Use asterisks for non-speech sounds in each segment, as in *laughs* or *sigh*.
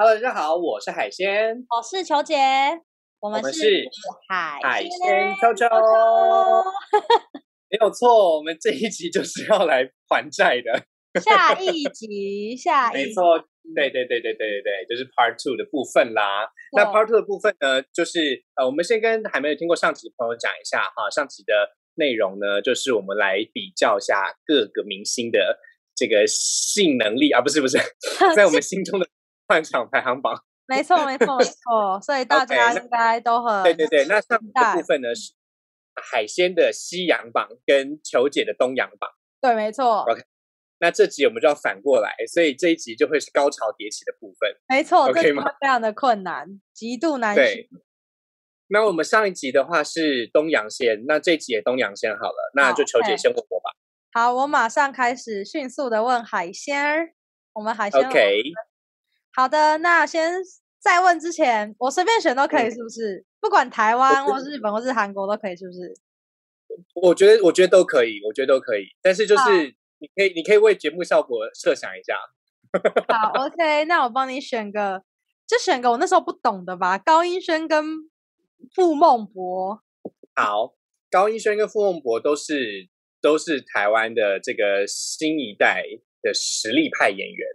Hello，大家好，我是海鲜，我是球姐，我们是海海鲜秋秋，没有错，我们这一集就是要来还债的。下一集，*laughs* 下一集没错，对对对对对对对，就是 Part Two 的部分啦。那 Part Two 的部分呢，就是呃，我们先跟还没有听过上集的朋友讲一下哈，上集的内容呢，就是我们来比较一下各个明星的这个性能力啊，不是不是，*laughs* 在我们心中的换场排行榜。没错没错没错，所以大家应该都很对对对。那上的部分呢是海鲜的西洋榜跟球姐的东洋榜。对，没错。OK。那这集我们就要反过来，所以这一集就会是高潮迭起的部分。没错，OK 吗？非常的困难，极度难。对。那我们上一集的话是东洋先，那这集也东洋先好了，那就求姐先问我吧。好，我马上开始迅速的问海鲜儿。我们海鲜 OK。好的，那先在问之前，我随便选都可以，是不是？不管台湾或是日本或是韩国都可以，是不是？我觉得，我觉得都可以，我觉得都可以，但是就是。你可以，你可以为节目效果设想一下。好，*laughs* OK，那我帮你选个，就选个我那时候不懂的吧。高音轩跟傅孟博。好，高音轩跟傅孟博都是都是台湾的这个新一代的实力派演员。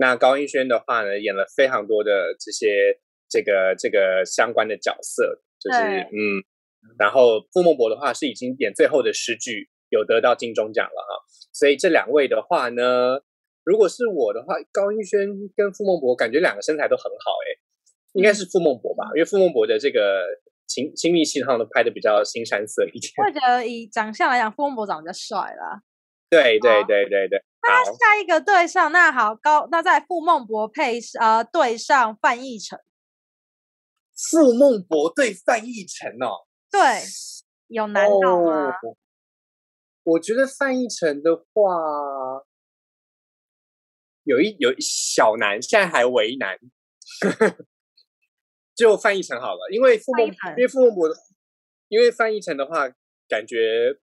那高音轩的话呢，演了非常多的这些这个这个相关的角色，就是嗯。然后傅孟博的话是已经演最后的诗句。有得到金钟奖了哈，所以这两位的话呢，如果是我的话，高音轩跟傅孟博感觉两个身材都很好哎，应该是傅孟博吧，因为傅孟博的这个亲亲密戏上都拍的比较新山色一点。我觉得以长相来讲，傅孟博长得比较帅啦。对对对对对。那下一个对上，那好高，那在傅孟博配呃对上范逸臣。傅孟博对范逸臣哦。对，有难度吗？我觉得范逸臣的话，有一有小难，现在还为难，*laughs* 就范逸臣好了，因为傅孟，因为傅孟博，因为范逸臣的话，感觉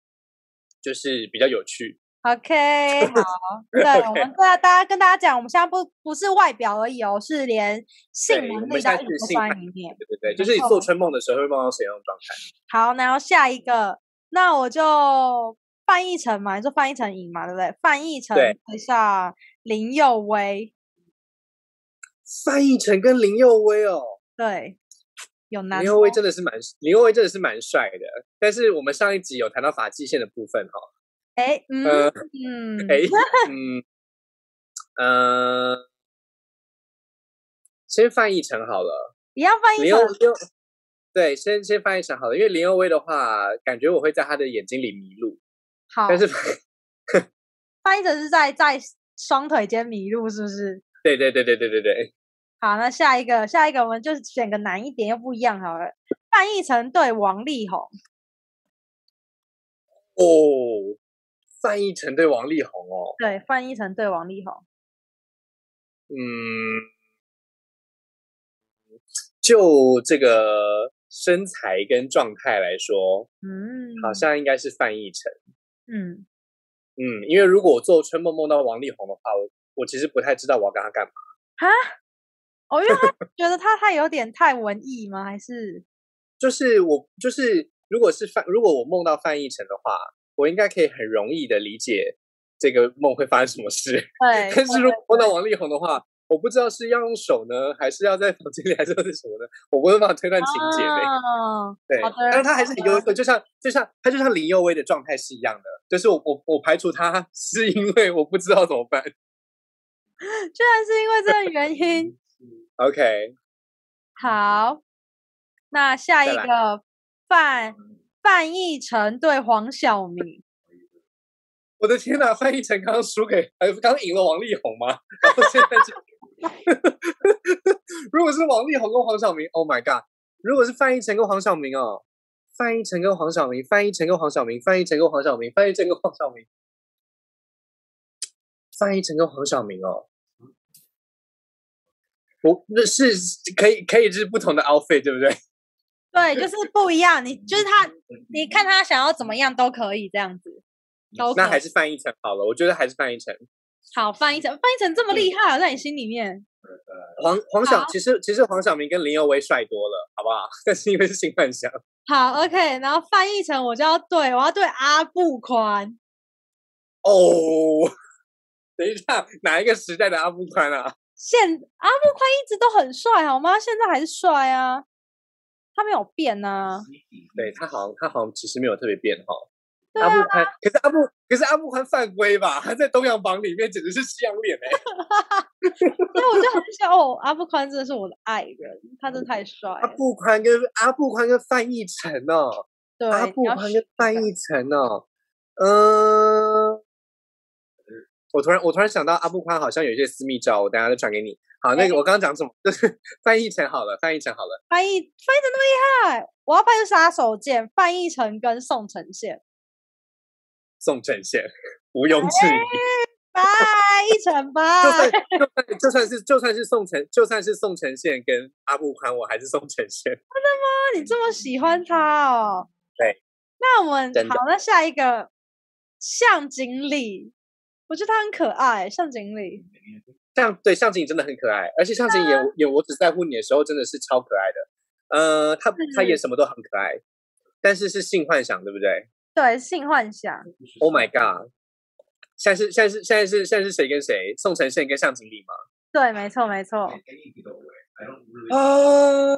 就是比较有趣。OK，*laughs* 好，对，我们对啊，大家跟大家讲，我们现在不不是外表而已哦，是连性能力都放在里面。对对对，就是你做春梦的时候会梦到谁样的状态？好，然后下一个，那我就。范逸臣嘛，你说范逸臣赢嘛，对不对？范逸臣对上林佑威，范逸臣跟林佑威哦，对，有难。林佑威真的是蛮，林佑威真的是蛮帅的。但是我们上一集有谈到发际线的部分哈，哎，嗯嗯，哎，嗯嗯，先翻译成好了，你要范逸臣，对，先先翻译成好了，因为林佑威的话，感觉我会在他的眼睛里迷路。好，但是翻译成是在在双腿间迷路，是不是？对对对对对对对。好，那下一个下一个我们就选个难一点又不一样好了。翻译成对王力宏。哦，范逸臣对王力宏哦。对，范逸臣对王力宏。嗯，就这个。身材跟状态来说，嗯，好像应该是范逸臣，嗯嗯，因为如果我做春梦梦到王力宏的话，我我其实不太知道我要跟他干嘛哈？哦，因为他觉得他他有点太文艺吗？还是就是我就是如果是范，如果我梦到范逸臣的话，我应该可以很容易的理解这个梦会发生什么事。对，*laughs* 但是如果碰到王力宏的话。我不知道是要用手呢，还是要在房间里，还是是什么呢？我没有办法推断情节呗。对，但是他还是很优秀，就像就像他就像林佑威的状态是一样的，就是我我我排除他是因为我不知道怎么办，*laughs* 居然是因为这个原因。*laughs* OK，好，那下一个范范逸臣对黄晓明。*laughs* 我的天哪，范逸臣刚刚输给，呃，刚赢了王力宏吗？*laughs* 然后现在就。*laughs* 如果是王力宏跟黄晓明，Oh my god！如果是范逸臣跟黄晓明哦，范逸臣跟黄晓明，范逸臣跟黄晓明，范逸臣跟黄晓明，范逸臣跟黄晓明，范逸臣跟黄晓明哦，我那是可以可以是不同的 outfit，对不对？对，就是不一样。你就是他，你看他想要怎么样都可以这样子。那还是范逸臣好了，我觉得还是范逸臣。好，范逸臣，范逸臣这么厉害，在你心里面？黄黄晓其实其实黄晓明跟林佑威帅多了，好不好？*laughs* 但是因为是新幻想。好，OK，然后翻译成我就要对我要对阿布宽。哦，*laughs* 等一下，哪一个时代的阿布宽啊？现阿布宽一直都很帅，好吗？现在还是帅啊，他没有变呢。对他好像他好像其实没有特别变哈。阿布宽，可是阿布可是阿布宽犯规吧？他在东洋榜里面简直是西洋脸 *laughs* 哎。所以我就很想哦，阿布宽真的是我的爱人，他真的太帅。阿布宽跟阿布宽跟范逸臣哦，对，阿布宽跟范逸臣哦，嗯。我突然，我突然想到阿布宽好像有一些私密照，我等下再传给你。好，那个我刚刚讲什么？就是 *laughs* 翻译成好了，翻译成好了。翻译翻译成那么厉害，我要拍出杀手锏，翻译成跟宋承宪。宋承宪，毋庸置疑。*laughs* 拜一成拜。就算就算是就算是宋承就算是宋承宪跟阿布宽，我还是宋承宪。真的吗？你这么喜欢他哦？对。那我们好，那下一个向经理。我觉得他很可爱，向井理。*laughs* 像对向井真的很可爱，而且向井演演我只在乎你的时候真的是超可爱的。呃，他他演什么都很可爱，但是是性幻想，对不对？对，性幻想。Oh my god！现在是现在是现在是现在是谁跟谁？宋承宪跟向井理吗？对，没错没错。啊，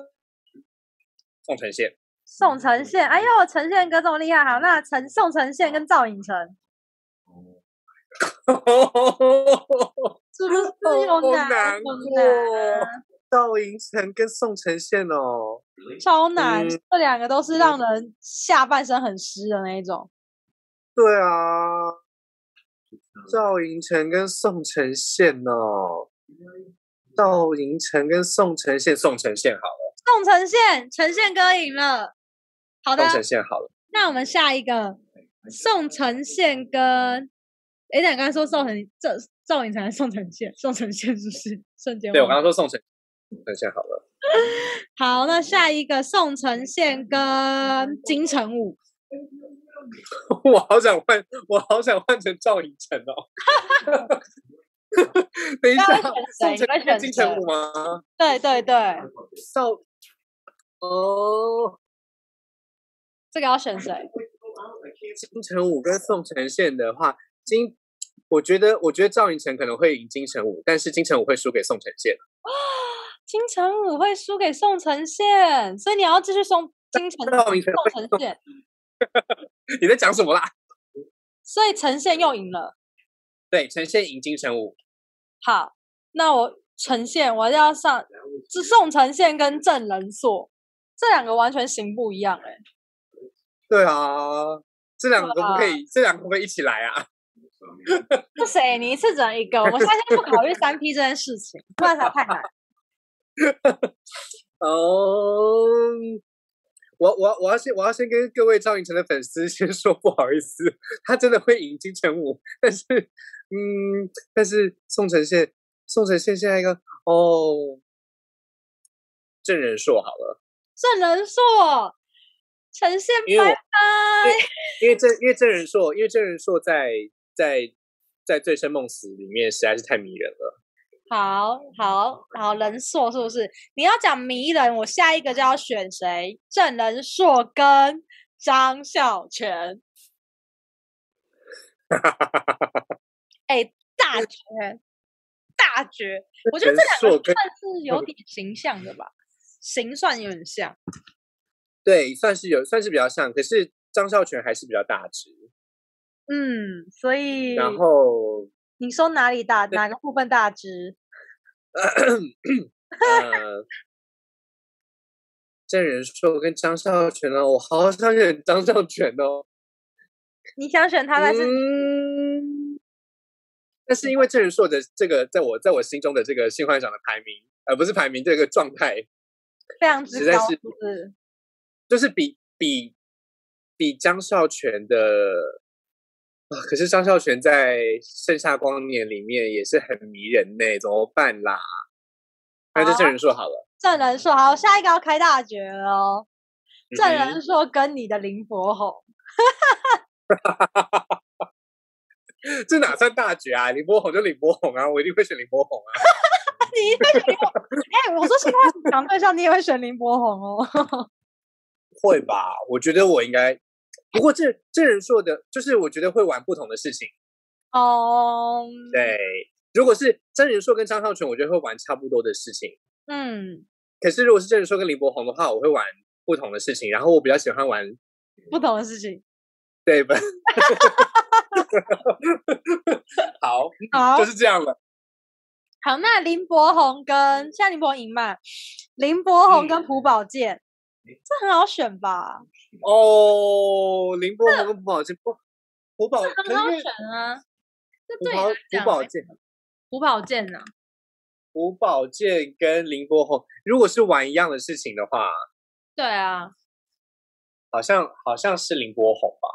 宋承宪。宋承宪，哎呦，承宪哥这么厉害，好，那陈宋承宪跟赵寅成。*laughs* 是不是有难过？赵寅成跟宋承宪哦，超难，这两个都是让人下半身很湿的那一种。对啊，赵寅成跟宋承宪哦，赵寅成跟宋承宪，宋承宪好了，宋承宪，承宪哥赢了。好的，宋承宪好了。那我们下一个，宋承宪跟。哎，你刚刚说宋承赵赵寅成宋承宪，宋承宪是不是瞬间？对我刚刚说宋承承宪好了。好，那下一个宋承宪跟金城武。我好想换，我好想换成赵寅成哦。*laughs* 等一下，宋承宪金城武吗？对对对，赵哦，这个要选谁？金城武跟宋承宪的话，金。我觉得，我觉得赵寅成可能会赢金城武，但是金城武会输给宋承宪。啊，*gasps* 金城武会输给宋承宪，所以你要继续送金城武 *laughs* 宋承宪。*laughs* 你在讲什么啦？*laughs* 所以呈现又赢了。对，呈现赢金城武。好，那我呈现我要上是宋承宪跟郑仁硕这两个完全型不一样哎。对啊，这两个可不可以？这两个可不可以一起来啊？*laughs* 是谁？你一次只能一个？我们现在不考虑三 P 这件事情，不然才太难。*laughs* 哦，我我我要先我要先跟各位赵寅成的粉丝先说不好意思，他真的会赢金城武，但是嗯，但是宋承宪宋承宪现在一个哦，郑仁硕好了，郑仁硕呈现拜拜，因为郑因为郑仁硕因为郑仁硕在。在在醉生梦死里面实在是太迷人了。好好好，人硕是不是？你要讲迷人，我下一个就要选谁？郑仁硕跟张孝全。*laughs* 哎，大绝大绝！我觉得这两个算是有点形象的吧，形算有点像。对，算是有，算是比较像。可是张孝全还是比较大只。嗯，所以然后你说哪里大？哪个部分大只？*clears throat* 呃，郑仁硕跟张孝全呢？我好想选张孝全哦。你想选他还是？但是因为郑仁硕的这个，在我在我心中的这个性幻想的排名，而不是排名这个状态，非常之高，是就是比比比张孝全的。可是张孝全在《盛夏光年》里面也是很迷人呢，怎么办啦？那就郑仁硕好了。证人说好，下一个要开大决哦。证人说跟你的林柏宏，*laughs* 这哪算大决啊？林柏宏就林柏宏啊，我一定会选林柏宏啊。*laughs* 你一定会选林柏？哎，我说现在讲对象，你也会选林柏宏哦？*laughs* 会吧？我觉得我应该。不过这这人说的，就是我觉得会玩不同的事情。哦，对，如果是真人硕跟张孝全，我觉得会玩差不多的事情。嗯，可是如果是真人硕跟林柏宏的话，我会玩不同的事情。然后我比较喜欢玩不同的事情，*laughs* 对吧？*laughs* 好，好，就是这样了。好，那林柏宏跟夏林柏宏赢嘛？林柏宏跟朴宝剑，这很好选吧？哦，林柏宏跟朴宝剑，不，朴宝很好选啊。朴宝朴宝剑，朴宝剑呢？朴宝剑跟林柏宏，如果是玩一样的事情的话，对啊，好像好像是林柏宏吧？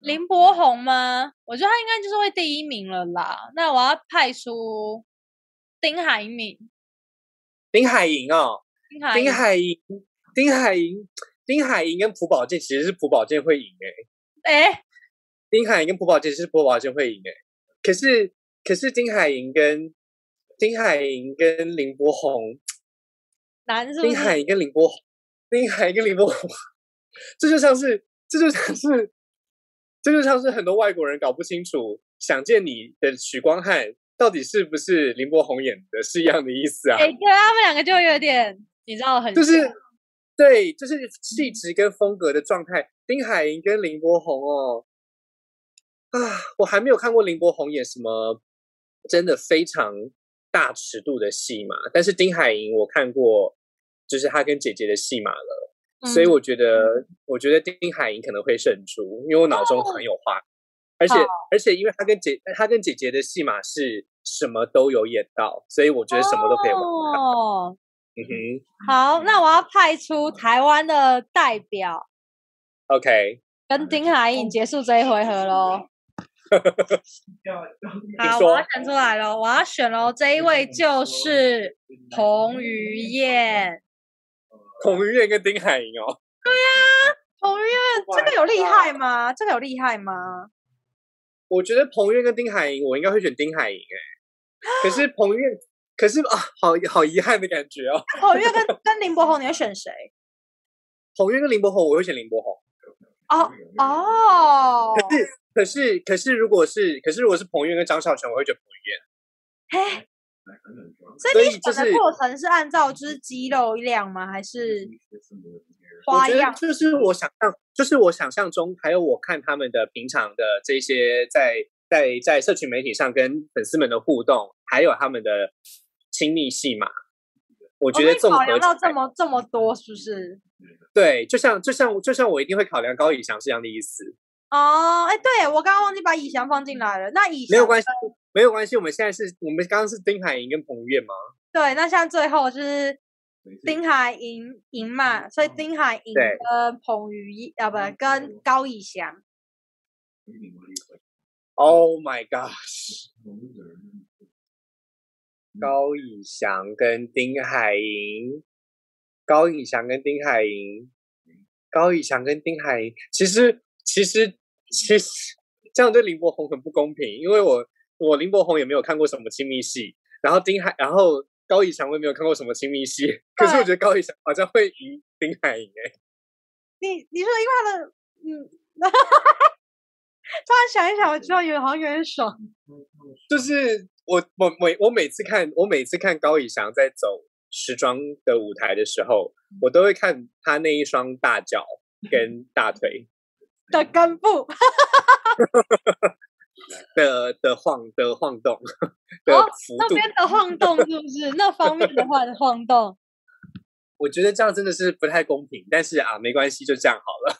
林柏宏吗？我觉得他应该就是会第一名了啦。那我要派出丁海敏，丁海寅哦，丁海寅，丁海寅，丁海寅跟朴宝剑其实是朴宝剑会赢哎，哎，丁海寅跟朴宝剑是朴宝剑会赢哎。可是，可是丁海寅跟丁海寅跟林柏宏，男是丁海寅跟林柏宏，丁海寅跟林柏宏，这就像是，这就像是，这就像是很多外国人搞不清楚《想见你》的许光汉到底是不是林柏宏演的，是一样的意思啊。哎，对，他们两个就有点，你知道，很就是对，就是气质跟风格的状态。丁海寅跟林柏宏哦。啊，我还没有看过林柏宏演什么真的非常大尺度的戏嘛，但是丁海寅我看过，就是他跟姐姐的戏码了，所以我觉得，我觉得丁海寅可能会胜出，因为我脑中很有画，而且而且因为他跟姐他跟姐姐的戏码是什么都有演到，所以我觉得什么都可以玩。哦，嗯哼，好，那我要派出台湾的代表，OK，跟丁海颖结束这一回合喽。*laughs* 好，我要选出来了，我要选喽！这一位就是彭于晏。彭于晏跟丁海寅哦。对呀，彭于晏这个有厉害吗？这个有厉害吗？我觉得彭于晏跟丁海寅，我应该会选丁海寅哎。可是彭于晏，可是啊，好好遗憾的感觉哦。彭于晏跟跟林柏宏，你会选谁？彭于晏跟林柏宏，我会选林柏宏。哦哦。可是。可是，可是，如果是，可是，如果是彭于晏跟张孝全，我会觉得彭于晏。嘿，所以你选的过程是按照就是肌肉量吗？还是花样？就是我想象，就是我想象中，还有我看他们的平常的这些在在在社群媒体上跟粉丝们的互动，还有他们的亲密戏嘛，我觉得综合到这么这么多，是不是？对，就像就像就像我一定会考量高以翔是这样的意思。哦，哎，对我刚刚忘记把以翔放进来了。那以没有关系，没有关系。我们现在是我们刚刚是丁海寅跟彭于晏吗？对，那像最后就是丁海寅赢嘛，所以丁海寅跟彭于晏啊，不跟高以翔。Oh my gosh！高以翔跟丁海寅，高以翔跟丁海寅，高以翔跟丁海寅，其实其实。其实这样对林柏宏很不公平，因为我我林柏宏也没有看过什么亲密戏，然后丁海，然后高以翔我也没有看过什么亲密戏，可是我觉得高以翔好像会赢丁海寅哎。*laughs* 你你说因为他的嗯，*laughs* 突然想一想，我知道有好像有点爽。就是我我每我每次看我每次看高以翔在走时装的舞台的时候，我都会看他那一双大脚跟大腿。*laughs* *laughs* 的根部的的晃的晃动 *laughs* 的幅度，那边的晃动是不是那方面的话的晃动？我觉得这样真的是不太公平，但是啊，没关系，就这样好了。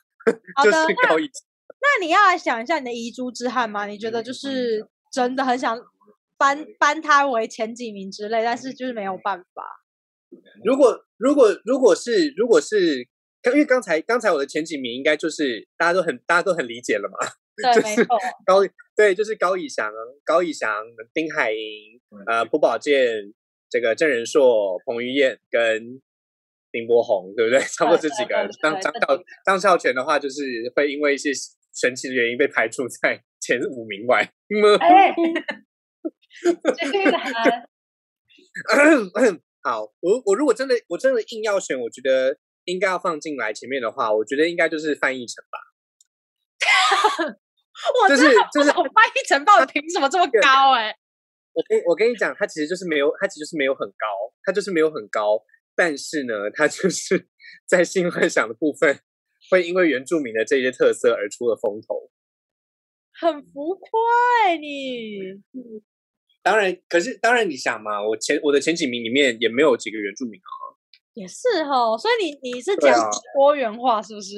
好的，那那你要来想一下你的遗珠之憾吗？你觉得就是真的很想颁颁他为前几名之类，但是就是没有办法。如果如果如果是如果是。因为刚才刚才我的前几名应该就是大家都很大家都很理解了嘛，对，没错，*laughs* 高对就是高以翔、高以翔、丁海寅、呃朴宝剑、这个郑仁硕、彭于晏跟林柏宏，对不对？*laughs* 差不多这几个。张张孝张孝全的话，就是会因为一些神奇的原因被排除在前五名外。*laughs* 哎，*laughs* *coughs* 好，我我如果真的我真的硬要选，我觉得应该要放进来前面的话，我觉得应该就是范译成吧。*laughs* 我就是就是我翻译成报凭什么这么 *laughs* 高哎、我跟我跟你讲，他其实就是没有，他其实就是没有很高，他就是没有很高，但是呢，他就是在性幻想的部分，会因为原住民的这些特色而出了风头。很浮夸哎、你。当然，可是当然，你想嘛，我前我的前几名里面也没有几个原住民啊。也是哈，所以你你是讲多元化是不是？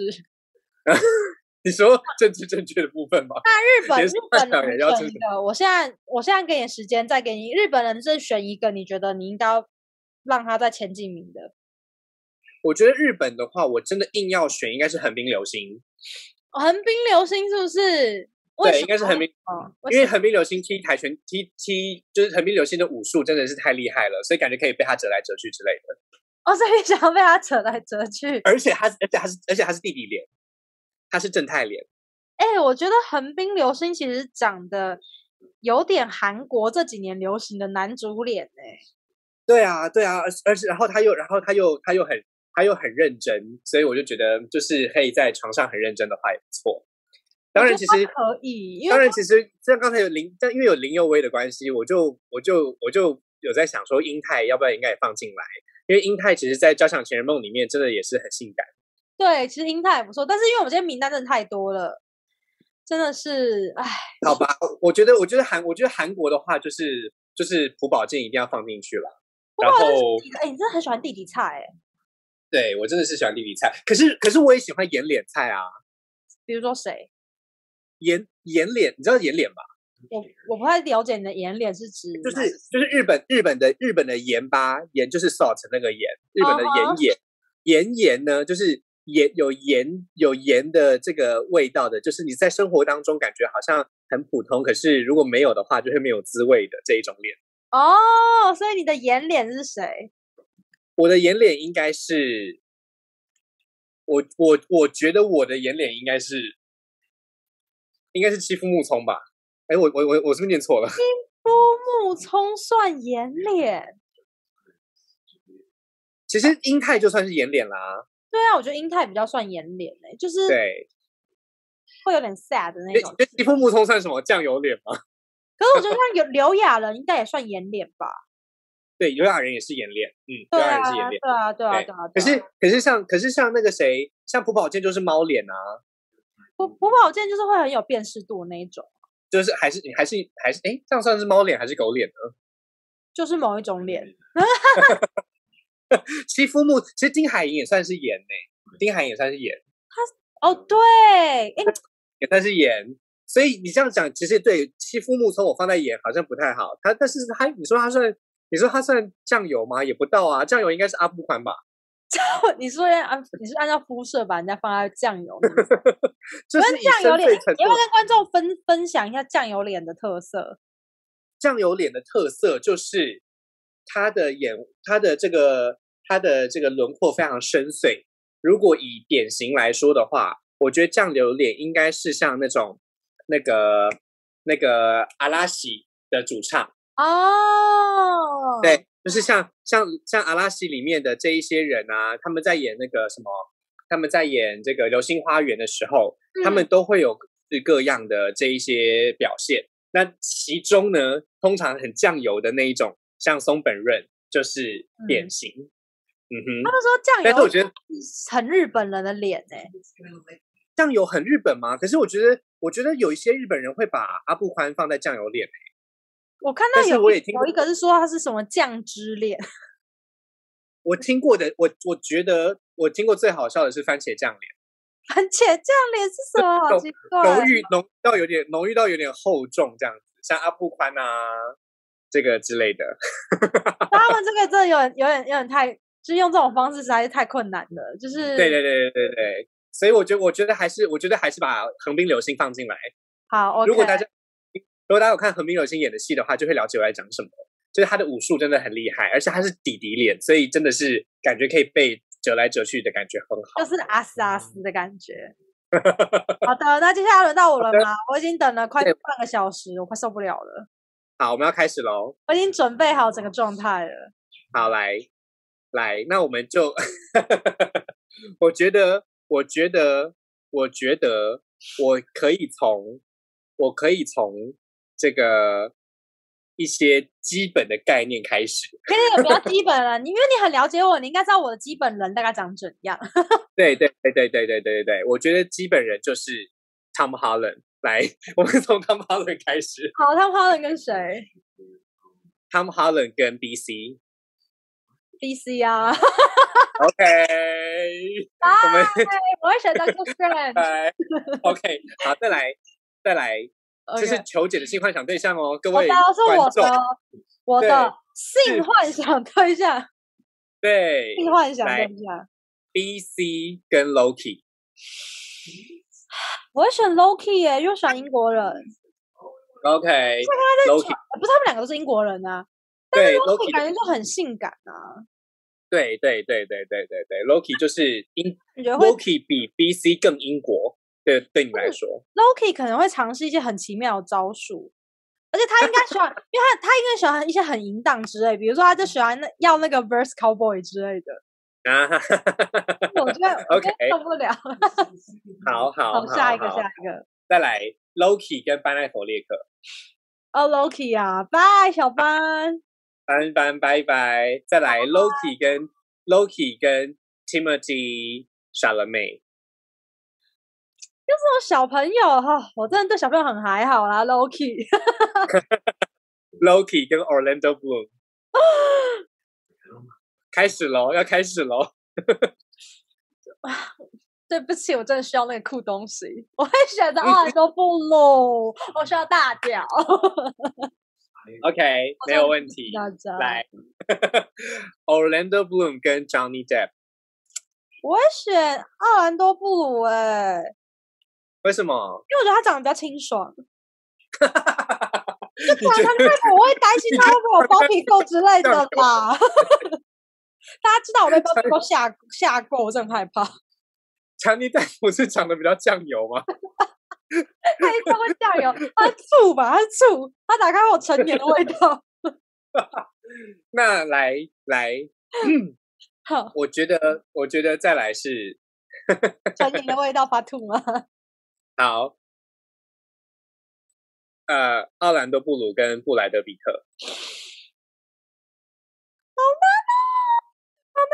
*laughs* 你说政治正确的部分吗？*laughs* 那日本日本想也要支人选一个，我现在我现在给你时间，再给你日本人再选一个，你觉得你应该要让他在前几名的？我觉得日本的话，我真的硬要选，应该是横滨流星。横滨流星是不是？为对，应该是横滨，哦因为横滨流星踢跆拳踢踢，就是横滨流星的武术真的是太厉害了，所以感觉可以被他折来折去之类的。哦，所以想要被他扯来扯去。而且他，而且他是，而且他是弟弟脸，他是正太脸。哎、我觉得横滨流星其实长得有点韩国这几年流行的男主脸哎、对啊，对啊，而而且然后他又，然后他又，他又很，他又很认真，所以我就觉得，就是可以在床上很认真的话也不错。当然，其实可以，因当然，其实像刚才有林，但因为有林佑威的关系，我就我就我就有在想说，英泰要不要应该也放进来？因为英泰其实，在《交响情人梦》里面真的也是很性感。对，其实英泰也不错，但是因为我们今天名单真的太多了，真的是哎，好吧，我觉得，我觉得韩，我觉得韩国的话，就是就是朴宝剑一定要放进去了。然后，哎、你真的很喜欢弟弟菜哎、对我真的是喜欢弟弟菜，可是可是我也喜欢演脸菜啊，比如说谁？颜颜脸，你知道颜脸吧？我我不太了解你的颜脸是指就是就是日本日本的日本的盐巴盐就是 salt 那个盐，日本的盐盐盐盐呢就是盐有盐有盐的这个味道的，就是你在生活当中感觉好像很普通，可是如果没有的话就会没有滋味的这一种脸。哦，所以你的眼脸是谁？我的眼脸应该是，我我我觉得我的眼脸应该是应该是欺负木聪吧？哎，我我我我是不是念错了？朱木聪算颜脸？其实英泰就算是颜脸啦，对啊，我觉得英泰比较算颜脸哎、就是对。会有点 sad 的那那种。那欺负木聪算什么酱油脸吗？可是我觉得像有刘雅人应该也算颜脸吧？*laughs* 对，刘亚仁也是颜脸，嗯，刘亚仁是颜脸。对啊，对啊，对对啊。可是可是像可是像那个谁，像朴宝剑就是猫脸啊，朴朴宝剑就是会很有辨识度的那一种，就是还是你还是还是哎，这样算是猫脸还是狗脸呢？就是某一种脸。欺负木，其实丁海寅也算是演呢、丁海寅也算是颜，哦，对，哎，*laughs* 也算是演。所以你这样讲，其实对欺负木从我放在颜好像不太好。他但是他你说他算你说他算酱油吗？也不到啊，酱油应该是阿布款吧？你说按你是按照肤色把人家放在酱油里面，*laughs* 就是酱油脸，你要不要跟观众分分享一下酱油脸的特色？酱油脸的特色就是他的眼，他的这个他的这个轮廓非常深邃。如果以典型来说的话，我觉得酱油脸应该是像那种那个那个阿拉西的主唱，哦，对，就是像像像阿拉西里面的这一些人啊，他们在演那个什么，他们在演这个《流星花园》的时候，他们都会有各式各样的这一些表现。那其中呢，通常很酱油的那一种，像松本润就是典型。嗯哼，他们说酱油但是我觉得很日本人的脸哎、酱油很日本吗？可是我觉得，我觉得有一些日本人会把阿布宽放在酱油脸。我看到有我也听过有一个是说他是什么酱汁脸，*laughs* 我听过的，我我觉得我听过最好笑的是番茄酱脸。*laughs* 番茄酱脸是什么？好奇怪。浓郁浓到有点浓郁到有点厚重这样子，像阿布宽啊这个之类的。他们 *laughs* 这个真的有点有点有点太，就是用这种方式实在是太困难了。就是对对对对对对，所以我觉得我觉得还是我觉得还是把横滨流星放进来。好。如果大家如果大家有看横滨流星演的戏的话，就会了解我在讲什么。就是他的武术真的很厉害，而且他是弟弟脸，所以真的是感觉可以被折来折去的感觉很好。就是阿斯阿斯的感觉。*laughs* 好的，那接下来轮到我了吗？我已经等了快半个小时，我快受不了了。好，我们要开始喽。我已经准备好整个状态了。好，来来，那我们就，*laughs* 我觉得，我觉得，我觉得，我可以从，我可以从这个一些基本的概念开始。可以有比较基本了，你因为你很了解我，你应该知道我的基本人大概长怎样。*laughs* 对对对对对对对对对，我觉得基本人就是 Tom Holland。来，*laughs* 我们从 Tom Holland 开始。好，Tom Holland 跟谁？Tom Holland 跟 BC。BC 啊。*laughs* OK。我们我会选择 Good Friend。OK，好，再来，再来，这是求解的性幻想对象哦，各位是我的，我的性幻想对象。对，性幻想对象。BC 跟 Loki。*sighs* 我会选 Loki 耶，因为喜欢英国人。OK，Loki 不是他们两个都是英国人啊。对，Loki 感觉就很性感啊。对对对对对对对，Loki 就是英，Loki 比 BC 更英国。对，对你来说，Loki 可能会尝试一些很奇妙的招数，而且他应该喜欢，*laughs* 因为他他应该喜欢一些很淫荡之类，比如说他就喜欢那要那个 Verse Cowboy 之类的。*laughs* 啊，我觉得 OK 受不了。*laughs* 好好，下一个，下一个，再来 Loki 跟班奈佛列克。哦，Loki 啊，拜小班，班班拜拜。再来 Loki 跟 Loki 跟 Timothy 傻了妹。就这种小朋友哈，我真的对小朋友很还好啦，Loki。Loki 跟 Orlando Bloom。开始喽，要开始喽！对不起，我真的需要那个酷东西。我会选择 *laughs* 奥兰多布鲁，我需要大脚。OK，没有问题。来，*laughs* Orlando Bloom 跟 Johnny Depp。我会选奥兰多布鲁，哎，为什么？因为我觉得他长得比较清爽。*laughs* 就突然他那个，我会担心 *laughs* 他会不会有包皮垢之类的吧。*laughs* 大家知道我被包皮垢吓吓过，我真的害怕。强尼戴夫是长得比较酱油吗？他一定会酱油，他醋吧，他醋，他打开有成年的味道。那来来，好，我觉得我觉得再来是成年的味道发吐吗？好，呃，奥兰多布鲁跟布莱德比特。好难哦。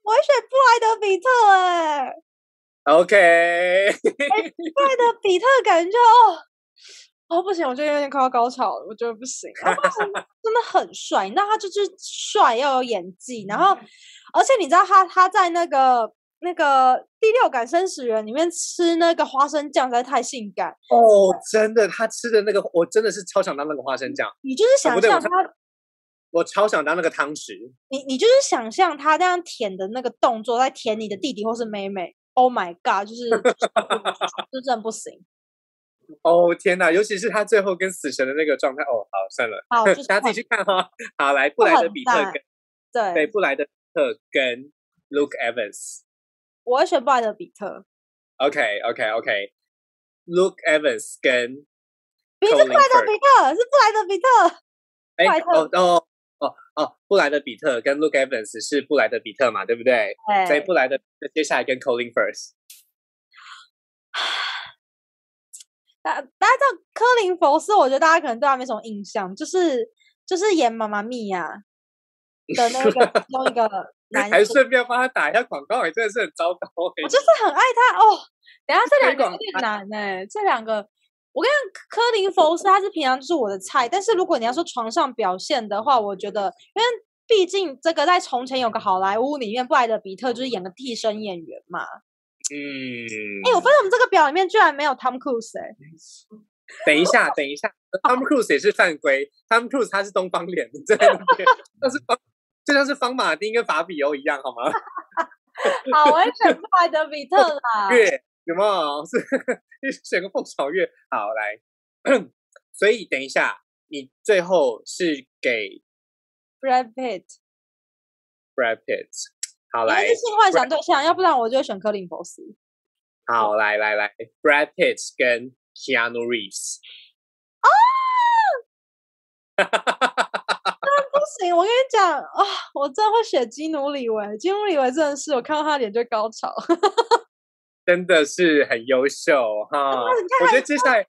我选布莱德比特哎，OK，布莱德比特感觉哦哦不行，我觉得有点快要高潮了，我觉得不行，真的很帅，那他就是帅要有演技，然后而且你知道他他在那个那个第六感生死人里面吃那个花生酱实在太性感哦，真的，他吃的那个我真的是超想当那个花生酱，你就是想象他。我超想当那个汤匙。你你就是想象他这样舔的那个动作，在舔你的弟弟或是妹妹。Oh my god！就是就 *laughs* 真的不行。哦天哪！尤其是他最后跟死神的那个状态。哦，好算了，好，大家自己去看哈。好，来布莱德比特跟对对布莱德特跟 Luke Evans。我会选布莱德比特。OK OK OK。Luke Evans 跟。不是布莱德比特，是布莱德比特。哎哦哦。哦哦，布莱德比特跟 Luke Evans 是布莱德比特嘛，对不对？对。所以布莱德接下来跟 Colin Firth。*sighs* 大大家知道科林佛斯，我觉得大家可能对他没什么印象，就是就是演《妈妈咪呀》的那个 *laughs* 其中一个男，还顺便帮他打一下广告，也真的是很糟糕。我就是很爱他哦。等下这两个有点难哎，这两个。我跟你讲，科林·佛斯他是平常就是我的菜，但是如果你要说床上表现的话，我觉得，因为毕竟这个在从前有个好莱坞里面，布莱德比特就是演个替身演员嘛。嗯。哎，我发现我们这个表里面居然没有 Tom Cruise 哎。等一下，等一下，*laughs* Tom Cruise 也是犯规。Tom Cruise 他是东方脸，真的，那是 *laughs* 方，就像是方马丁跟法比欧一样，好吗？*laughs* 好，我选布莱德比特啦。*laughs* 月。有没有 *laughs* 是选个凤巢月？好来，所以等一下，你最后是给 Brad Pitt，Brad Pitt，好来，性幻想对象，要不然我就选科林·福斯。好来来来，Brad Pitt 跟 Keanu Reeves。哦，不行，我跟你讲啊，我真的会选基努里维。基努里维真的是，我看到他脸就高潮。*laughs* 真的是很优秀哈！我觉得接下来，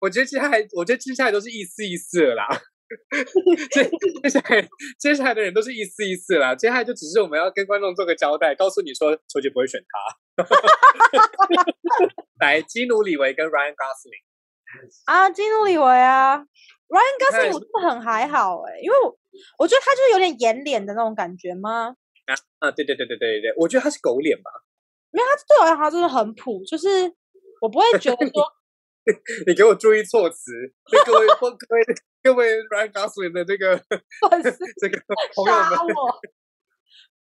我觉得接下来，我觉得接下来都是一丝一丝了啦。*laughs* 接接下来，接下来的人都是一丝一丝啦。接下来就只是我们要跟观众做个交代，告诉你说，球姐不会选他。*laughs* 来，基努里维跟 Ryan Gosling 啊，基努里维啊，Ryan Gosling 我真的很还好哎，因为我我觉得他就是有点演脸的那种感觉吗？啊啊，对对对对对对对，我觉得他是狗脸吧。没有，他对我来说真的很普，就是我不会觉得说，*laughs* 你给我注意措辞，各位各位各位 Ryan Gosling 的这个 *laughs* 这个朋友们，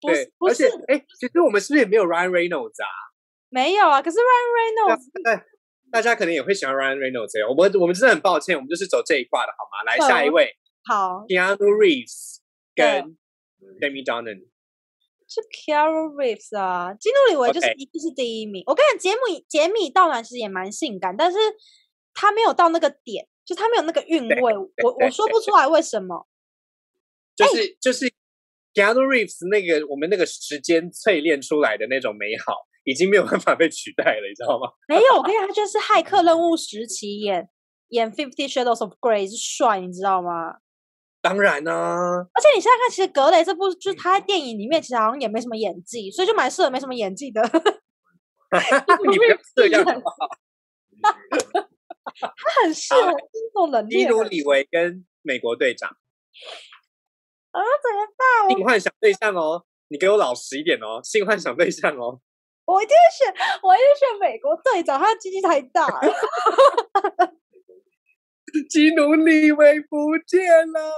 *laughs* 对，而且哎，其实我们是不是也没有 Ryan Reynolds 啊？没有啊，可是 Ryan Reynolds，对，大家可能也会喜欢 Ryan Reynolds 我们我们真的很抱歉，我们就是走这一挂的好吗？来下一位，好，Keanu Reeves 跟 Jamie Dornan。是 Carol Reeves 啊，基努里维就是一定是第一名。我跟你讲，杰米杰米道兰其实也蛮性感，但是他没有到那个点，就他没有那个韵味。我我说不出来为什么。就是就是 Keanu Reeves 那个我们那个时间淬炼出来的那种美好，已经没有办法被取代了，你知道吗？*laughs* 没有，我跟你讲，他就是骇客任务时期演演 Fifty Shadows of Grey 是帅，你知道吗？当然呢，而且你现在看，其实格雷这部就是他在电影里面其实好像也没什么演技，所以就蛮适合没什么演技的。你不要这样好他很适合这种能力。基努里维跟美国队长啊，怎么办？性幻想对象哦，你给我老实一点哦，性幻想对象哦。我一定选，我一定选美国队长，他的鸡鸡太大了。*laughs* 基努里维不见了！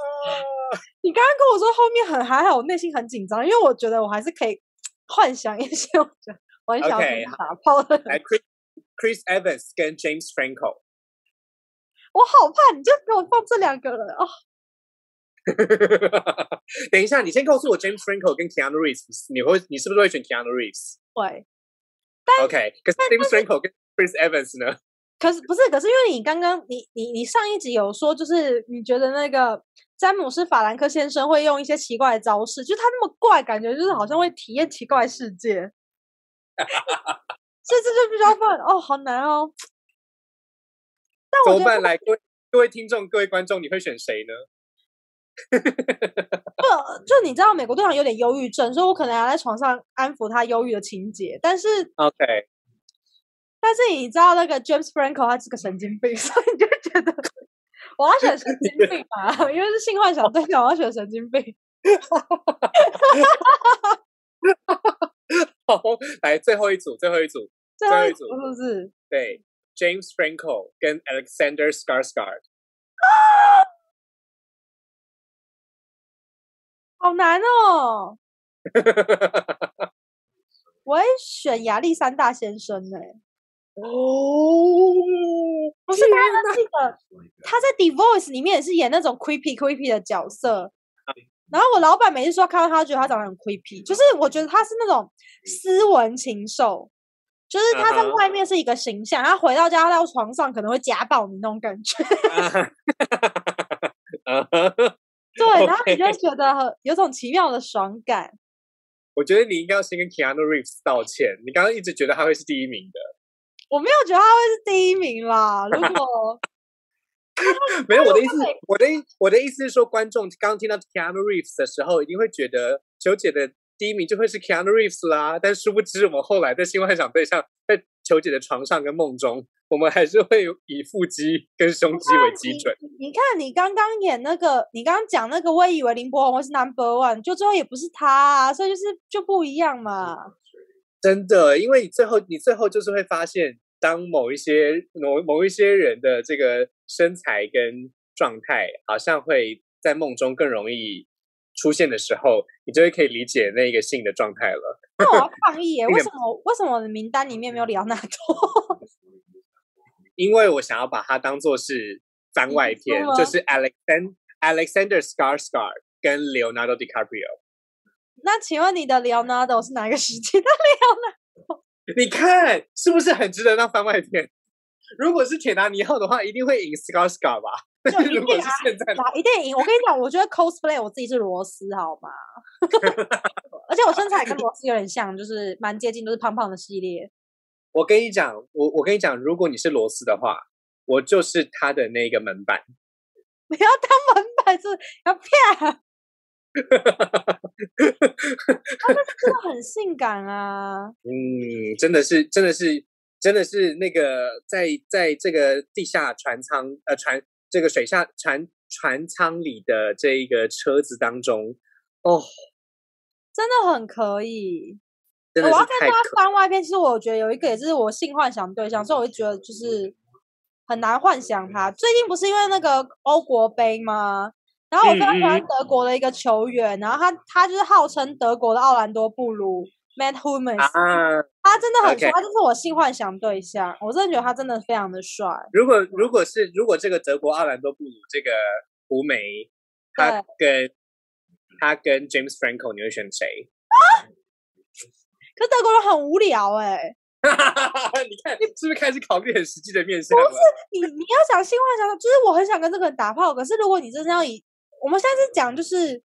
你刚刚跟我说后面很还好，我内心很紧张，因为我觉得我还是可以 *laughs* 幻想一些，我觉得我很想打炮的。来，Chris Evans 跟 James Franco，*laughs* 我好怕，你就给我放这两个人哦。等一下，你先告诉我 James Franco 跟 Keanu Reeves，你会你是不是会选 Keanu Reeves？会。OK，可是 Franco 跟 Chris Evans 呢？可是不是？可是因为你刚刚你你你上一集有说，就是你觉得那个詹姆斯法兰克先生会用一些奇怪的招式，就他那么怪，感觉就是好像会体验奇怪世界。所以这就比较笨哦，好难哦。怎么办？来，各位各位听众、各位观众，你会选谁呢？*laughs* 不，就你知道，美国队长有点忧郁症，所以我可能要在床上安抚他忧郁的情节。但是，OK。但是你知道那个 James Franco 他是个神经病，*laughs* 所以你就觉得我要选神经病嘛？*laughs* 因为是性幻想对象，我要选神经病。好，来最后一组，最后一组，最后一组是不是？对，James Franco 跟 Alexander Skarsgård。好难哦！*laughs* 我会选亚历山大先生呢。哦，不是，他记得他在《Divorce》里面也是演那种 creepy creepy 的角色。然后我老板每次说看到他，觉得他长得很 creepy，就是我觉得他是那种斯文禽兽，就是他在外面是一个形象，他回到家到床上可能会家暴你那种感觉。*laughs* *laughs* 对，然后你就觉得很有种奇妙的爽感。我觉得你应该要先跟 Keanu Reeves 道歉，你刚刚一直觉得他会是第一名的。我没有觉得他会是第一名啦。如果 *laughs* 没有我的意思，我的我的意思是说，观众刚听到 Keanu Reeves 的时候，一定会觉得球姐的第一名就会是 Keanu Reeves 啦。但殊不知，我们后来在新幻想对象，在球姐的床上跟梦中，我们还是会以腹肌跟胸肌为基准。你看，你刚刚演那个，你刚刚讲那个，我以为林柏宏是 Number One，就最后也不是他，啊，所以就是就不一样嘛。真的，因为你最后，你最后就是会发现，当某一些某某一些人的这个身材跟状态，好像会在梦中更容易出现的时候，你就会可以理解那个性的状态了。那我要抗议耶！*laughs* 为什么为什么我的名单里面没有里奥纳多？*laughs* 因为我想要把它当做是番外篇，就是 Alexander Alexander Skarsgård 跟 Leonardo DiCaprio。那请问你的 Leonardo 是哪一个时期的 *laughs* Leonardo？你看是不是很值得当番外篇？如果是铁达尼号的话，一定会赢 Scar Scar 吧？*laughs* *laughs* 如果是现在的，一定赢。我跟你讲，我觉得 cosplay 我自己是罗斯，好吗？*laughs* 而且我身材跟罗斯有点像，就是蛮接近，都是胖胖的系列。我跟你讲，我我跟你讲，如果你是罗斯的话，我就是他的那个门板。不要当门板，是要骗。他真的很性感啊！嗯，真的是，真的是，真的是那个在在这个地下船舱呃船这个水下船船舱里的这一个车子当中哦，真的很可以。我要跟大家翻外片，其实我觉得有一个也是我性幻想对象，所以我就觉得就是很难幻想他。最近不是因为那个欧国杯吗？然后我非常喜欢德国的一个球员，然后他他就是号称德国的奥兰多布鲁 Matt Hummels，他真的很帅，他就是我性幻想对象，我真的觉得他真的非常的帅。如果如果是如果这个德国奥兰多布鲁这个胡梅，他跟他跟 James Franco，你会选谁？*laughs* 可德国人很无聊哎，*laughs* 你看是不是开始考虑很实际的面试？不是你你要想性幻想，就是我很想跟这个人打炮，可是如果你真的要以我们现在是讲就是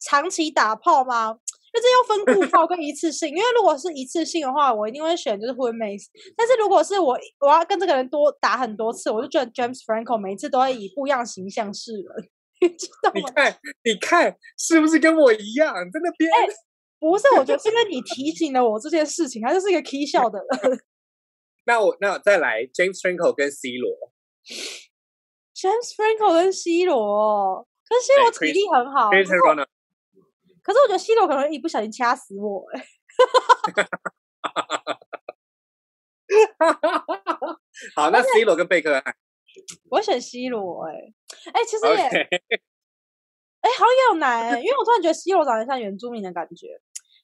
长期打炮吗？就是要分固炮跟一次性。因为如果是一次性的话，我一定会选就是 h u m a 但是如果是我我要跟这个人多打很多次，我就觉得 James Franco 每一次都会以不一样形象示人。*laughs* 你知道吗？你看，你看，是不是跟我一样？在那边？不是，我觉得是因为你提醒了我这件事情，他就是一个 K 笑的人。*laughs* 那我那我再来 James Franco 跟 C 罗，James Franco 跟 C 罗。可是 C 罗体力很好，可是我觉得 C 罗可能一不小心掐死我哎！*laughs* 好，那 C 罗跟贝克汉，我选 C 罗哎哎，其实也 *laughs* 哎好有难，因为我突然觉得 C 罗长得像原住民的感觉，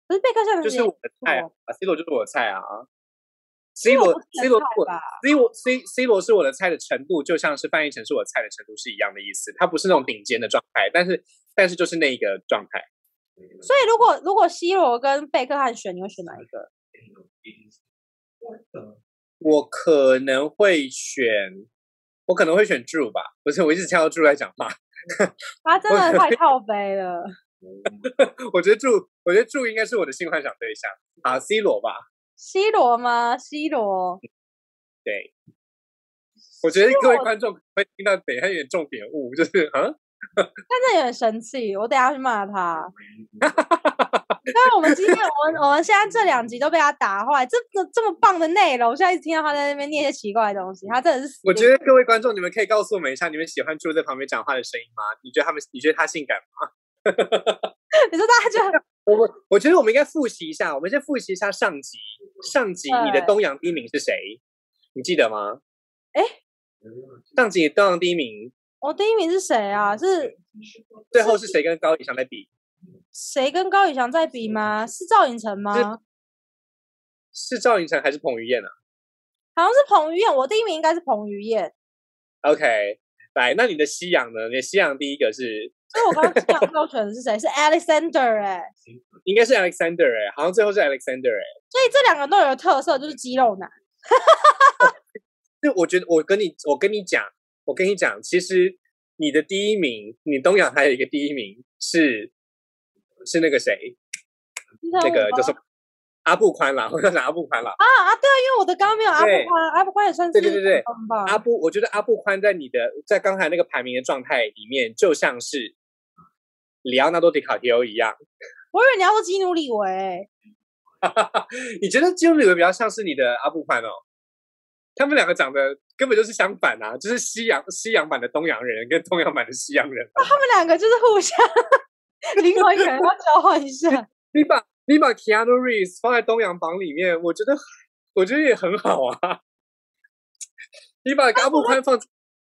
可是贝克汉就是我的菜啊，C 罗就是我的菜啊。C 罗，C 罗我 C 罗 C C 罗是我的菜的程度，就像是翻译成是我菜的程度是一样的意思。他不是那种顶尖的状态，但是但是就是那一个状态。所以如果如果 C 罗跟贝克汉选，你会选哪一个？我可能会选，我可能会选 Drew 吧。不是，我一直挑 Drew 来讲话。他真的太靠背了。*laughs* 我觉得 Drew，我觉得 Drew 应该是我的性幻想对象。好，C 罗吧。C 罗吗？C 罗，对，我觉得各位观众会听到等下有点重点误，就是嗯，他有点生气，我等下去骂他。*laughs* 因为我们今天，我们我们现在这两集都被他打坏，这这这么棒的内容，我现在一直听到他在那边念一些奇怪的东西，他真的是。我觉得各位观众，你们可以告诉我们一下，你们喜欢住在旁边讲话的声音吗？你觉得他们，你觉得他性感吗？*laughs* 你说大家就 *laughs* 我们，我觉得我们应该复习一下。我们先复习一下上集，上集你的东阳第一名是谁？你记得吗？哎，上集东阳第一名，我第一名是谁啊？是最后是谁跟高以翔在比？谁跟高以翔在比吗？是赵寅成吗？是赵寅成还是彭于晏啊？好像是彭于晏，我第一名应该是彭于晏。OK，来，那你的西洋呢？你的西洋第一个是？*laughs* 所以我刚刚讲到选的是谁？是 Alexander 哎，*laughs* 应该是 Alexander 哎，好像最后是 Alexander 哎。所以这两个都有特色，就是肌肉男。*laughs* 就我觉得，我跟你，我跟你讲，我跟你讲，其实你的第一名，你东阳还有一个第一名是是那个谁？那个就是阿布宽啦，我叫阿布宽啦。啊啊，对啊，因为我的刚刚没有阿布宽，阿布宽也算是对对对对。阿布，我觉得阿布宽在你的在刚才那个排名的状态里面，就像是。里奥纳多·迪卡皮欧一样，我以为你要说基努里维。*laughs* 你觉得基努里维比较像是你的阿布宽哦？他们两个长得根本就是相反啊，就是西洋西洋版的东洋人跟 *laughs* 东洋版的西洋人。他们两个就是互相灵魂可能要交换一下。你把你把 Keanu Reeves 放在东洋榜里面，我觉得我觉得也很好啊。你把阿布宽放。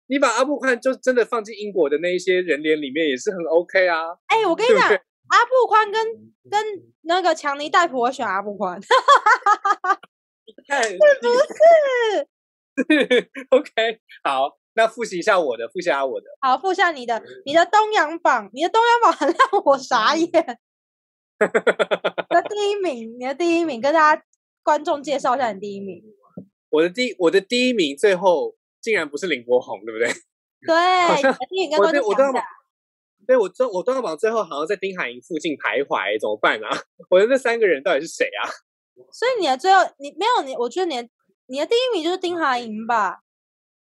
你把阿布宽就真的放进英国的那一些人脸里面也是很 OK 啊！哎，我跟你讲，阿布宽跟跟那个强尼戴普，我选阿布宽。*laughs* 是不是 *laughs* OK，好，那复习一下我的，复习一下我的。好，复习下你的，你的东阳榜，你的东阳榜 *laughs* 很让我傻眼。*laughs* 那第一名，你的第一名，跟大家观众介绍一下你第一名。我的第我的第一名最后竟然不是林柏宏，对不对？对，像你跟我观众讲一下对我都要把，对我中我都要榜最后好像在丁海寅附近徘徊，怎么办啊？我的那三个人到底是谁啊？所以你的最后你没有你，我觉得你的你的第一名就是丁海寅吧？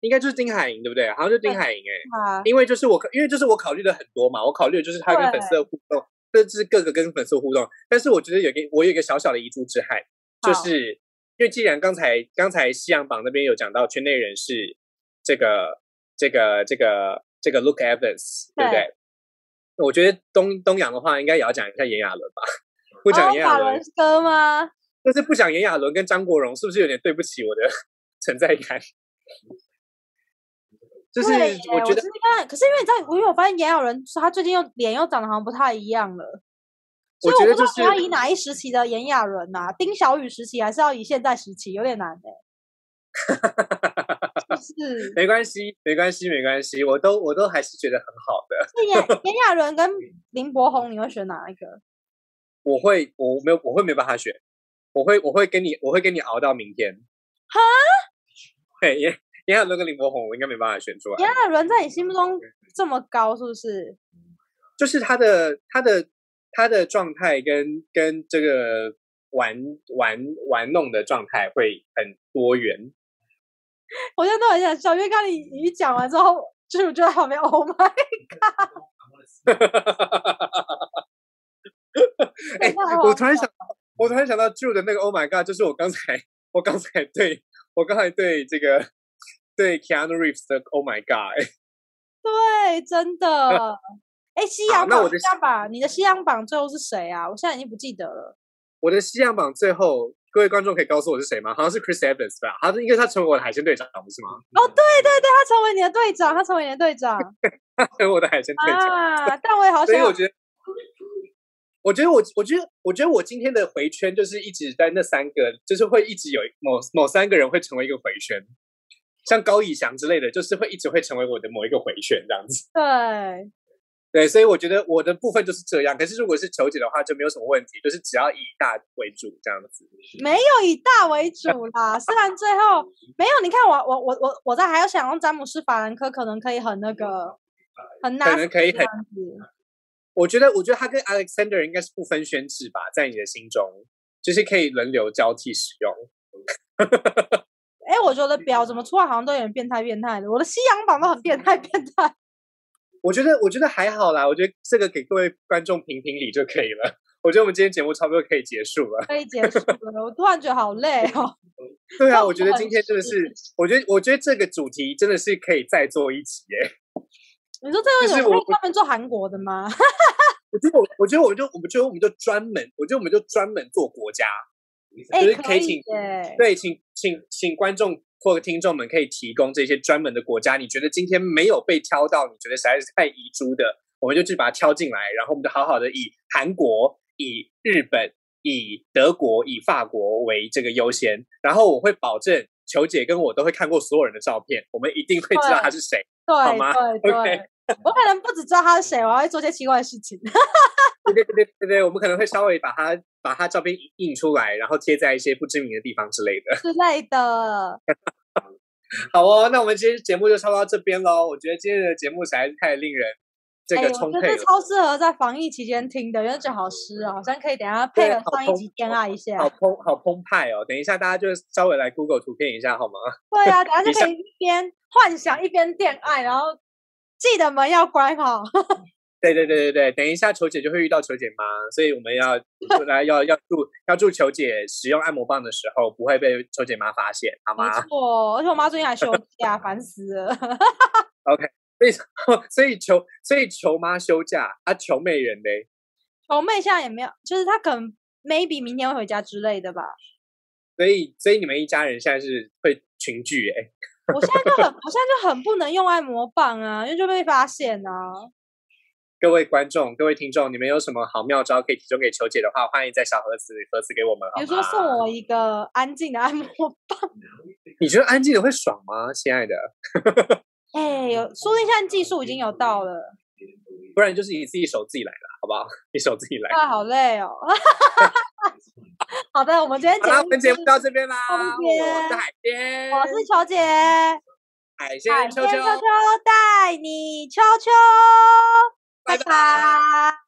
应该就是丁海寅，对不对？好像就是丁海寅哎、啊，因为就是我，因为就是我考虑的很多嘛，我考虑的就是他跟粉丝的互动，这就是各个跟粉丝的互动。但是我觉得有一个我有一个小小的遗珠之憾，就是因为既然刚才刚才西洋榜那边有讲到圈内人士这个这个这个这个 Look Evans，对不对？我觉得东东洋的话，应该也要讲一下炎亚纶吧。不讲哦炎亚纶法伦，哥吗？就是不想炎亚纶跟张国荣，是不是有点对不起我的 *laughs* 存在感？就是我觉得可是因为你知道，我因为我发现炎亚纶他最近又脸又长得好像不太一样了，所以我觉得就是不知道你要以哪一时期的炎亚纶呐？丁小雨时期还是要以现在时期？有点难哎、*laughs* 是没关系，没关系，没关系，我都我都还是觉得很好的。是 *laughs* 炎炎亚纶跟林柏宏，你会选哪一个？我会，我没有，我会没办法选，我会，我会跟你，我会跟你熬到明天。哈？*laughs* 对，炎炎亚纶跟林柏宏，我应该没办法选出炎来。亚纶在你心目中这么高，是不是？就是他的他的他的状态跟跟这个玩玩玩弄的状态会很多元。*laughs* 我现在都很想笑，因为刚刚你你讲完之后，就是我就在旁边，Oh my，*laughs* 哎、真的好我突然想，我突然想到 Drew 的那个 Oh my God，就是我刚才我刚才对我刚才对这个对 Keanu Reeves 的 Oh my God，哎 *laughs* 对，真的。哎，西洋榜，好那我的西洋榜，你的西洋榜最后是谁啊？我现在已经不记得了。我的西洋榜最后，各位观众可以告诉我是谁吗？好像是 Chris Evans 吧？他是因为他成为我的海鲜队长，不是吗？哦，对对对，他成为你的队长，他成为你的队长他成为我的海鲜队长，啊！但我也好想要所以我觉得，我觉得我我觉得我觉得我今天的回圈就是一直在那三个，就是会一直有某某三个人会成为一个回圈，像高以翔之类的，就是会一直会成为我的某一个回圈这样子。对，*laughs* 对，所以我觉得我的部分就是这样。可是如果是求解的话，就没有什么问题，就是只要以大为主这样子。没有以大为主啦。虽然最后 *laughs* 没有，你看我我我我我在还要想用詹姆斯法兰科，可能可以很那个很拿，可能可以很。我觉得，我觉得他跟 Alexander 应该是不分轩制吧，在你的心中，就是可以轮流交替使用。哎，我觉得表怎么出来好像都有点变态变态的，我的西洋榜都很变态变态。*laughs* 我觉得，我觉得还好啦。我觉得这个给各位观众评评理就可以了。我觉得我们今天节目差不多可以结束了。可以结束了，我突然觉得好累哦。*laughs* 对啊，我我觉得今天真的是是，我觉得，我觉得这个主题真的是可以再做一集耶。你说这就是我个有可以专门做韩国的吗？*laughs* 我觉得我，我觉得我就，我们觉得我们就专门，我觉得我们就专门做国家，哎、就是可可以请耶。对，请请请观众或听众们可以提供这些专门的国家，你觉得今天没有被挑到，你觉得实在是太遗珠的，我们就去把它挑进来，然后我们就好好的以韩国、以日本、以德国、以法国为这个优先，然后我会保证球姐跟我都会看过所有人的照片，我们一定会知道他是谁。好吗对对 *laughs* *laughs* 我可能不只知道他是谁，我还会做些奇怪的事情。对对对对对对，我们可能会稍微把他把他照片印印出来，然后贴在一些不知名的地方之类的。*laughs* 之类的。*laughs* 好哦，那我们今天节目就差不多到这边喽。我觉得今天的节目实在是太令人这哎、个我充沛了，觉得超适合在防疫期间听的，因为觉得好湿哦，好像可以等一下配合对好澎上一集恋爱一下。好澎好澎湃哦。等一下大家就稍微来 Google 图片一下好吗？对啊，等一下就可以一边幻想一边恋爱，然后记得门要关好。*laughs* 对对对对对，等一下球姐就会遇到球姐妈，所以我们要来要要祝要祝球姐使用按摩棒的时候不会被球姐妈发现，好吗没吗？错，而且我妈最近还休假，烦死了。OK，所以 *laughs* 所以球所以球妈休假啊，球妹人嘞，球妹现在也没有，就是她可能 maybe 明天会回家之类的吧。所以所以你们一家人现在是会群聚哎、我现在就很，我现在就很不能用按摩棒啊，因为就被发现啊。各位观众、各位听众，你们有什么好妙招可以提供给球姐的话，欢迎在小盒子盒子给我们。比如说送我一个安静的按摩棒，你觉得安静的会爽吗，亲爱的？哎、有说不定现在技术已经有到了，不然就是你自己手自己来了，好不好？*laughs* 你手自己来。啊，好累哦。*laughs* 好的，我们今天节目我们节目到这边啦。我是海边，我是球姐，海海鲜秋秋，鲜秋秋带你秋秋，拜拜拜。